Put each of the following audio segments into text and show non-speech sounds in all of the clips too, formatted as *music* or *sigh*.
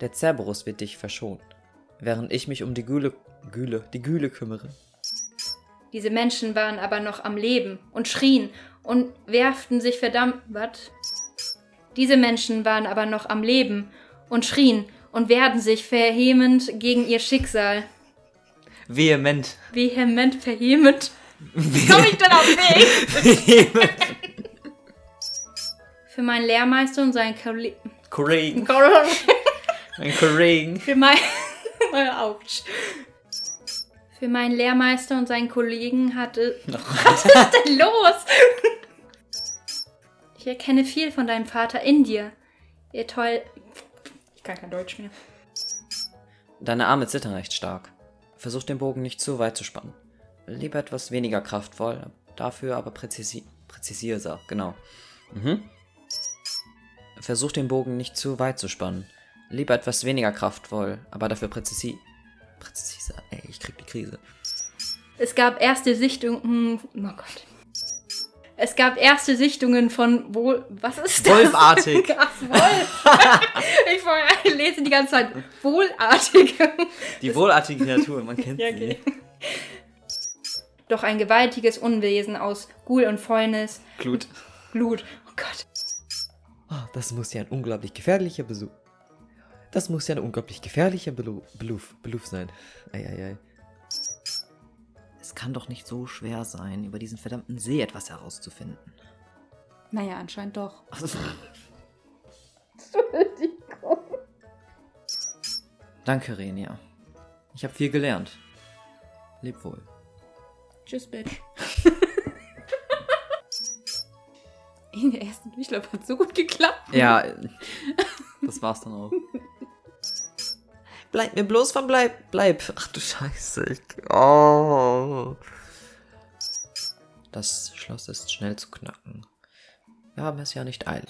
Der Cerberus wird dich verschonen, während ich mich um die Güle, Güle, die Güle kümmere. Diese Menschen waren aber noch am Leben und schrien und werften sich verdammt. Was? Diese Menschen waren aber noch am Leben und schrien und werden sich vehement gegen ihr Schicksal. Vehement. Vehement, vehement. Wie komme ich denn auf Weg? *laughs* *laughs* *laughs* *laughs* Für meinen Lehrmeister und seinen Kollegen. Kollegen. Mein Kollegen. Für mein. Autsch. Für meinen Lehrmeister und seinen Kollegen hatte. Was ist denn los? Ich erkenne viel von deinem Vater in dir. Ihr toll. Ich kann kein Deutsch mehr. Deine Arme zittern recht stark. Versuch den Bogen nicht zu weit zu spannen. Lieber etwas weniger kraftvoll, dafür aber präzisi präzisierter, genau. Mhm. Versuch den Bogen nicht zu weit zu spannen. Lieber etwas weniger kraftvoll, aber dafür präzisi präziser. Ey, ich krieg die Krise. Es gab erste Sichtungen. Oh Gott. Es gab erste Sichtungen von wohl. Was ist das? Wolfartig. *laughs* Ach, Wolf. *laughs* ich lese die ganze Zeit wohlartig. Die wohlartige Kreatur, man kennt Ja, sie. okay. Doch ein gewaltiges Unwesen aus Ghoul und Fäulnis. Glut. Glut. Oh Gott. Oh, das muss ja ein unglaublich gefährlicher Besuch. Das muss ja ein unglaublich gefährlicher Belu Beluf, Beluf sein. Eieiei. Es kann doch nicht so schwer sein, über diesen verdammten See etwas herauszufinden. Naja, anscheinend doch. *laughs* Danke, Renia. Ich habe viel gelernt. Leb wohl. Tschüss, Bitch. In der ersten Durchlauf hat so gut geklappt. Ja, *laughs* das war's dann auch. Bleib mir bloß von Bleib, bleib. Ach du Scheiße. Oh. Das Schloss ist schnell zu knacken. Wir haben es ja nicht eilig.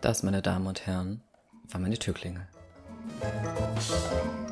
Das, meine Damen und Herren, war meine Türklinge. Türklingel.